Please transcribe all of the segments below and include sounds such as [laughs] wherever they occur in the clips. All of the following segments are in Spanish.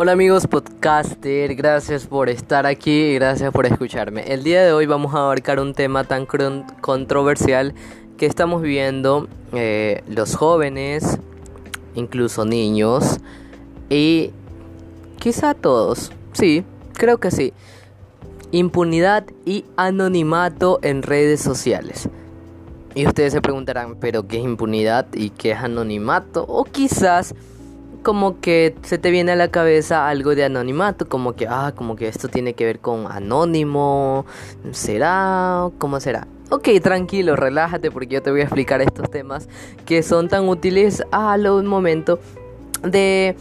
Hola amigos podcaster, gracias por estar aquí y gracias por escucharme. El día de hoy vamos a abarcar un tema tan controversial que estamos viviendo eh, los jóvenes, incluso niños y quizá todos, sí, creo que sí. Impunidad y anonimato en redes sociales. Y ustedes se preguntarán, ¿pero qué es impunidad y qué es anonimato? O quizás como que se te viene a la cabeza algo de anonimato, como que, ah, como que esto tiene que ver con anónimo, ¿será? ¿Cómo será? Ok, tranquilo, relájate porque yo te voy a explicar estos temas que son tan útiles a lo momento de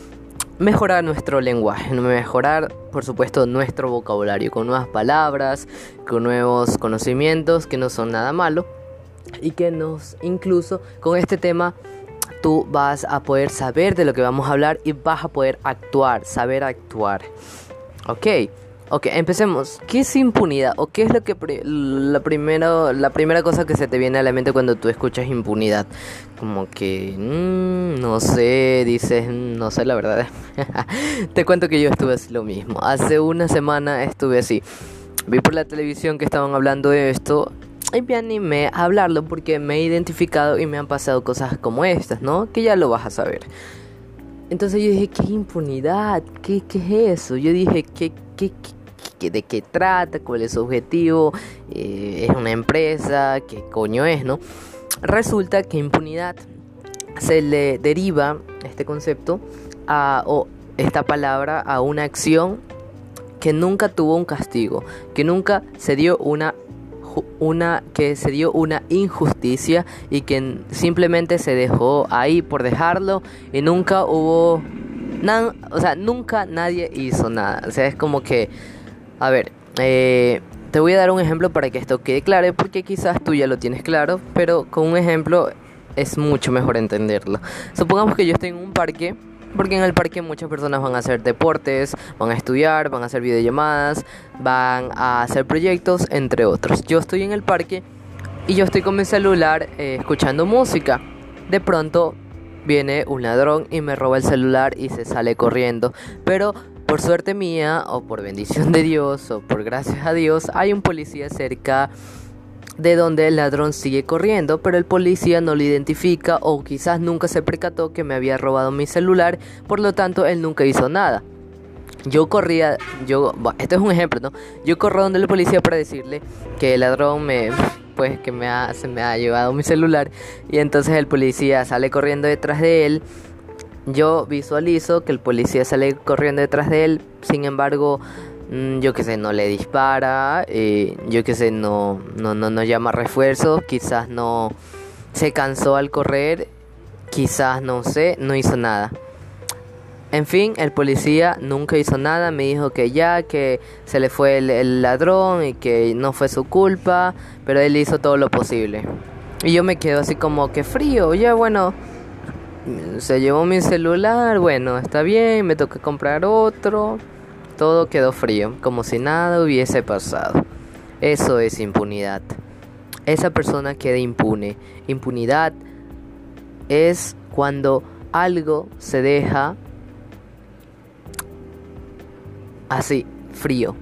mejorar nuestro lenguaje, mejorar por supuesto nuestro vocabulario con nuevas palabras, con nuevos conocimientos que no son nada malo y que nos incluso con este tema tú vas a poder saber de lo que vamos a hablar y vas a poder actuar, saber actuar. Ok, ok, empecemos. ¿Qué es impunidad? ¿O qué es lo que la, primera, la primera cosa que se te viene a la mente cuando tú escuchas impunidad? Como que, mm, no sé, dices, mm, no sé la verdad. [laughs] te cuento que yo estuve así lo mismo. Hace una semana estuve así. Vi por la televisión que estaban hablando de esto y me animé a hablarlo porque me he identificado y me han pasado cosas como estas, ¿no? Que ya lo vas a saber. Entonces yo dije, ¿qué impunidad? ¿Qué, qué es eso? Yo dije, ¿qué, qué, qué, de qué trata? ¿Cuál es su objetivo? Eh, ¿Es una empresa? ¿Qué coño es, no? Resulta que impunidad se le deriva este concepto a, o esta palabra a una acción que nunca tuvo un castigo, que nunca se dio una una que se dio una injusticia y que simplemente se dejó ahí por dejarlo y nunca hubo nada, o sea, nunca nadie hizo nada. O sea, es como que, a ver, eh, te voy a dar un ejemplo para que esto quede claro, porque quizás tú ya lo tienes claro, pero con un ejemplo es mucho mejor entenderlo. Supongamos que yo estoy en un parque porque en el parque muchas personas van a hacer deportes, van a estudiar, van a hacer videollamadas, van a hacer proyectos, entre otros. Yo estoy en el parque y yo estoy con mi celular eh, escuchando música. De pronto viene un ladrón y me roba el celular y se sale corriendo. Pero por suerte mía, o por bendición de Dios, o por gracias a Dios, hay un policía cerca de donde el ladrón sigue corriendo, pero el policía no lo identifica o quizás nunca se percató que me había robado mi celular, por lo tanto él nunca hizo nada. Yo corría, yo, esto es un ejemplo, ¿no? Yo corro donde el policía para decirle que el ladrón me, pues, que me ha, se me ha llevado mi celular y entonces el policía sale corriendo detrás de él. Yo visualizo que el policía sale corriendo detrás de él, sin embargo, yo que sé, no le dispara, eh, yo que sé, no, no, no, no llama refuerzos, quizás no se cansó al correr, quizás no sé, no hizo nada. En fin, el policía nunca hizo nada, me dijo que ya, que se le fue el, el ladrón y que no fue su culpa, pero él hizo todo lo posible. Y yo me quedo así como que frío, ya bueno, se llevó mi celular, bueno, está bien, me toca comprar otro. Todo quedó frío, como si nada hubiese pasado. Eso es impunidad. Esa persona queda impune. Impunidad es cuando algo se deja así, frío,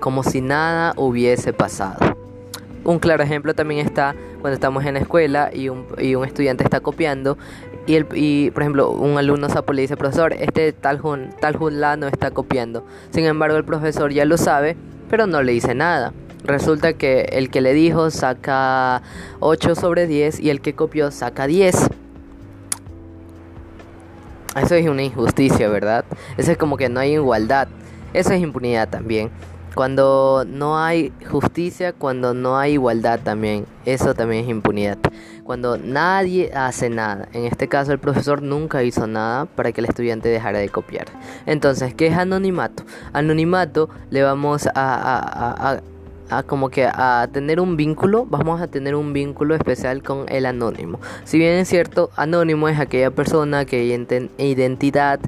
como si nada hubiese pasado. Un claro ejemplo también está cuando estamos en la escuela y un, y un estudiante está copiando y, el, y, por ejemplo, un alumno sapo le dice, profesor, este tal, jun, tal no está copiando. Sin embargo, el profesor ya lo sabe, pero no le dice nada. Resulta que el que le dijo saca 8 sobre 10 y el que copió saca 10. Eso es una injusticia, ¿verdad? Eso es como que no hay igualdad. Eso es impunidad también. Cuando no hay justicia, cuando no hay igualdad también, eso también es impunidad. Cuando nadie hace nada, en este caso el profesor nunca hizo nada para que el estudiante dejara de copiar. Entonces, ¿qué es anonimato? Anonimato le vamos a, a, como que a tener un vínculo, vamos a tener un vínculo especial con el anónimo. Si bien es cierto, anónimo es aquella persona que identidad,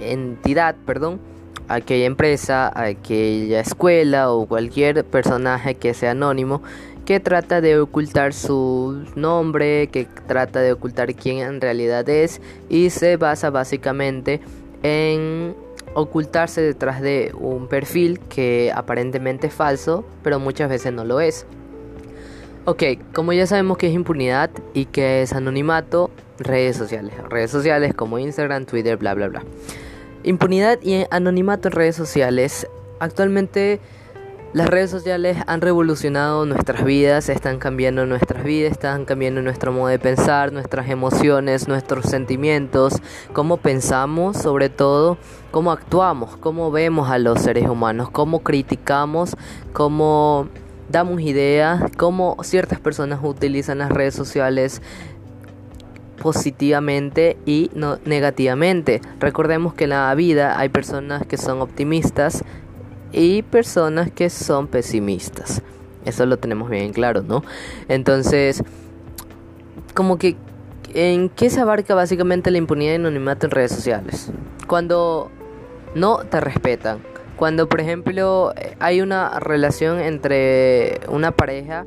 entidad, perdón, aquella empresa, aquella escuela o cualquier personaje que sea anónimo que trata de ocultar su nombre, que trata de ocultar quién en realidad es y se basa básicamente en ocultarse detrás de un perfil que aparentemente es falso, pero muchas veces no lo es. Ok, como ya sabemos que es impunidad y que es anonimato, redes sociales. Redes sociales como Instagram, Twitter, bla, bla, bla. Impunidad y anonimato en redes sociales. Actualmente las redes sociales han revolucionado nuestras vidas, están cambiando nuestras vidas, están cambiando nuestro modo de pensar, nuestras emociones, nuestros sentimientos, cómo pensamos sobre todo, cómo actuamos, cómo vemos a los seres humanos, cómo criticamos, cómo damos ideas, cómo ciertas personas utilizan las redes sociales positivamente y no negativamente. Recordemos que en la vida hay personas que son optimistas y personas que son pesimistas. Eso lo tenemos bien claro, ¿no? Entonces, como que ¿en qué se abarca básicamente la impunidad y anonimato en redes sociales? Cuando no te respetan. Cuando, por ejemplo, hay una relación entre una pareja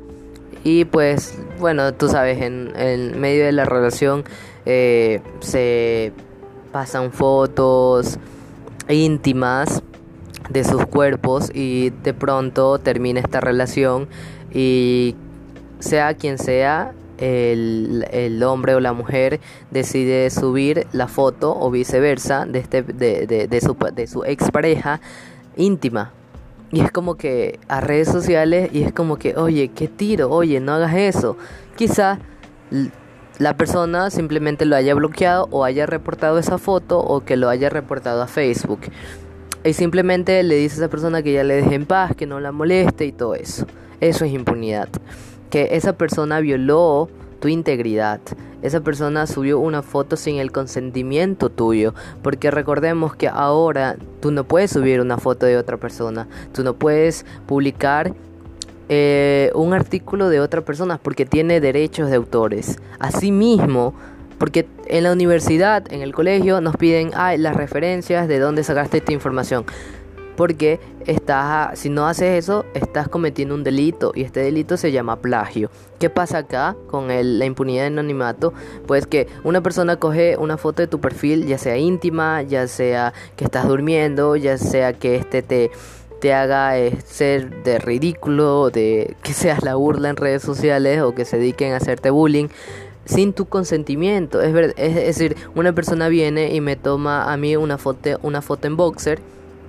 y pues, bueno, tú sabes, en, en medio de la relación eh, se pasan fotos íntimas de sus cuerpos y de pronto termina esta relación y sea quien sea, el, el, hombre o la mujer decide subir la foto o viceversa de, este, de, de, de su, de su expareja íntima y es como que a redes sociales y es como que, oye, qué tiro, oye, no hagas eso. Quizá la persona simplemente lo haya bloqueado o haya reportado esa foto o que lo haya reportado a Facebook. Y simplemente le dice a esa persona que ya le deje en paz, que no la moleste y todo eso. Eso es impunidad. Que esa persona violó tu integridad. Esa persona subió una foto sin el consentimiento tuyo, porque recordemos que ahora tú no puedes subir una foto de otra persona, tú no puedes publicar eh, un artículo de otra persona porque tiene derechos de autores. Asimismo, porque en la universidad, en el colegio, nos piden las referencias de dónde sacaste esta información porque estás, si no haces eso, estás cometiendo un delito y este delito se llama plagio. ¿Qué pasa acá con la impunidad de anonimato? Pues que una persona coge una foto de tu perfil, ya sea íntima, ya sea que estás durmiendo, ya sea que este te te haga eh, ser de ridículo, de [laughs] que seas la burla en redes sociales o que se dediquen a hacerte bullying sin tu consentimiento. Es, es decir, una persona viene y me toma a mí una foto, una foto en boxer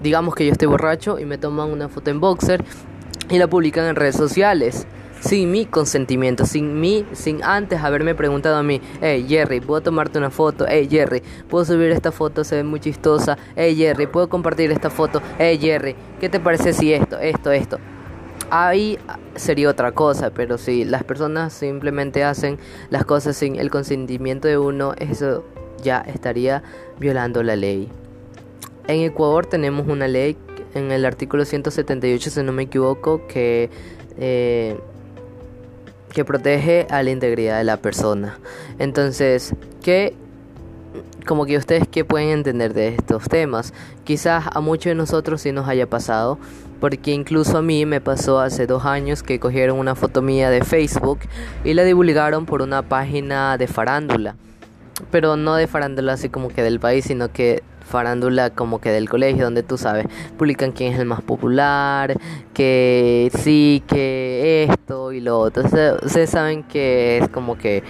digamos que yo estoy borracho y me toman una foto en boxer y la publican en redes sociales sin mi consentimiento, sin mí, sin antes haberme preguntado a mí, hey Jerry, ¿puedo tomarte una foto? Hey Jerry, ¿puedo subir esta foto? Se ve muy chistosa. Hey Jerry, ¿puedo compartir esta foto? Hey Jerry, ¿qué te parece si esto, esto, esto? Ahí sería otra cosa, pero si las personas simplemente hacen las cosas sin el consentimiento de uno, eso ya estaría violando la ley. En Ecuador tenemos una ley en el artículo 178, si no me equivoco, que, eh, que protege a la integridad de la persona. Entonces, ¿qué, como que ustedes qué pueden entender de estos temas? Quizás a muchos de nosotros sí nos haya pasado, porque incluso a mí me pasó hace dos años que cogieron una foto mía de Facebook y la divulgaron por una página de farándula. Pero no de farándula así como que del país, sino que farándula como que del colegio, donde tú sabes, publican quién es el más popular, que sí, que esto y lo otro. Ustedes saben que es como que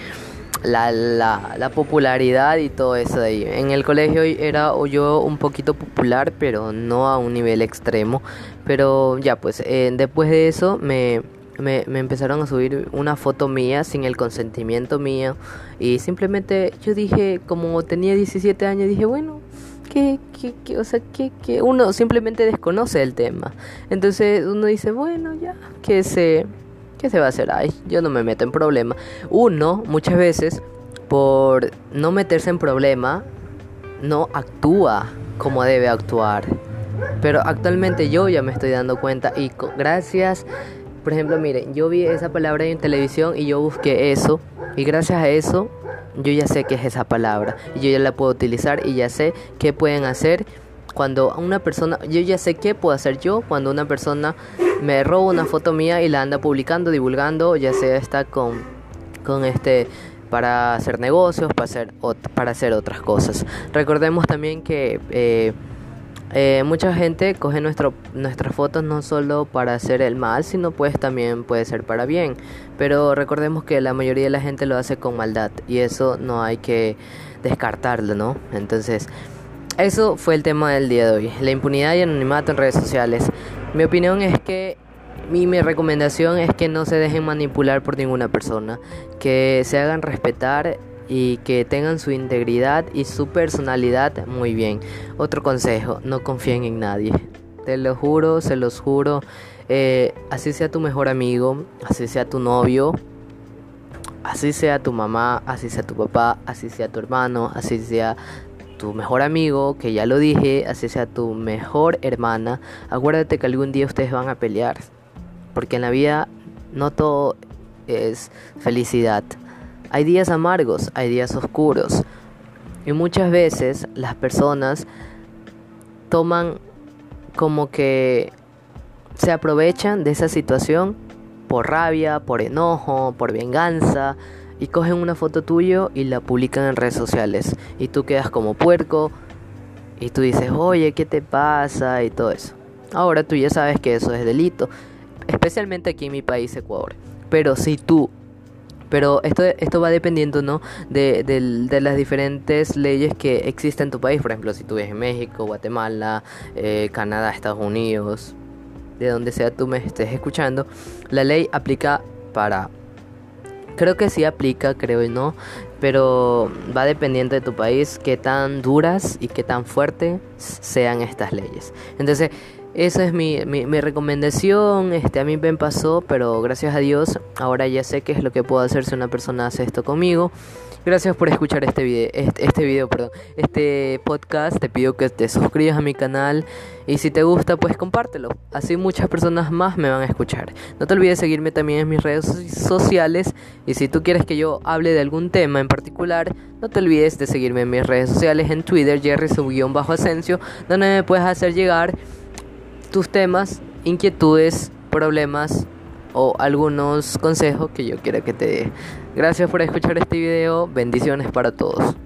la, la, la, popularidad y todo eso de ahí. En el colegio era yo un poquito popular, pero no a un nivel extremo. Pero ya, pues eh, después de eso me, me, me, empezaron a subir una foto mía sin el consentimiento mío. Y simplemente yo dije, como tenía 17 años, dije, bueno, que, que, o sea, que, que uno simplemente desconoce el tema. Entonces uno dice, bueno, ya, que se, ¿qué se va a hacer? Ay, yo no me meto en problema. Uno, muchas veces, por no meterse en problema, no actúa como debe actuar. Pero actualmente yo ya me estoy dando cuenta y gracias, por ejemplo, miren, yo vi esa palabra en televisión y yo busqué eso y gracias a eso yo ya sé qué es esa palabra yo ya la puedo utilizar y ya sé qué pueden hacer cuando una persona, yo ya sé qué puedo hacer yo cuando una persona me roba una foto mía y la anda publicando, divulgando, ya sea está con, con este para hacer negocios, para hacer, para hacer otras cosas. Recordemos también que eh, Eh, mucha gente coge nuestro, nuestras fotos no solo para hacer el mal, sino pues también puede ser para bien. Pero recordemos que la mayoría de la gente lo hace con maldad y eso no hay que descartarlo, ¿no? Entonces, eso fue el tema del día de hoy, la impunidad y anonimato en redes sociales. Mi opinión es que mi, mi recomendación es que no se dejen manipular por ninguna persona, que se hagan respetar y que tengan su integridad y su personalidad muy bien. Otro consejo, no confíen en nadie. Te lo juro, se los juro. Eh, así sea tu mejor amigo, así sea tu novio, así sea tu mamá, así sea tu papá, así sea tu hermano, así sea tu mejor amigo, que ya lo dije, así sea tu mejor hermana, acuérdate que algún día ustedes van a pelear. Porque en la vida no todo es felicidad. Hay días amargos, hay días oscuros. Y muchas veces las personas toman como que se aprovechan de esa situación por rabia, por enojo, por venganza y cogen una foto tuyo y la publican en redes sociales y tú quedas como puerco y tú dices, "Oye, ¿qué te pasa?" y todo eso. Ahora tú ya sabes que eso es delito, especialmente aquí en mi país, Ecuador. Pero si tú pero esto, esto va dependiendo, ¿no? De, de, las diferentes leyes que existen en tu país. Por ejemplo, si tú vives en México, Guatemala, eh, Canadá, Estados Unidos, de donde sea tú me estés escuchando, la ley aplica para... Creo que sí aplica, creo y no, pero va dependiendo de tu país qué tan duras y qué tan fuertes sean estas leyes. Entonces, esa es mi, mi, recomendación. Este, a mí me pasó, pero gracias a Dios ahora ya sé qué es lo que puedo hacer si una persona hace esto conmigo. Gracias por escuchar este video, este, este video, perdón, este podcast. Te pido que te suscribas a mi canal y si te gusta, pues compártelo. Así muchas personas más me van a escuchar. No te olvides seguirme también en mis redes sociales y si tú quieres que yo hable de algún tema en particular, no te olvides de seguirme en mis redes sociales en Twitter, Jerry bajo Asensio, donde me puedes hacer llegar tus temas, inquietudes, problemas o algunos consejos que yo quiera que te dé. Gracias por escuchar este video, bendiciones para todos.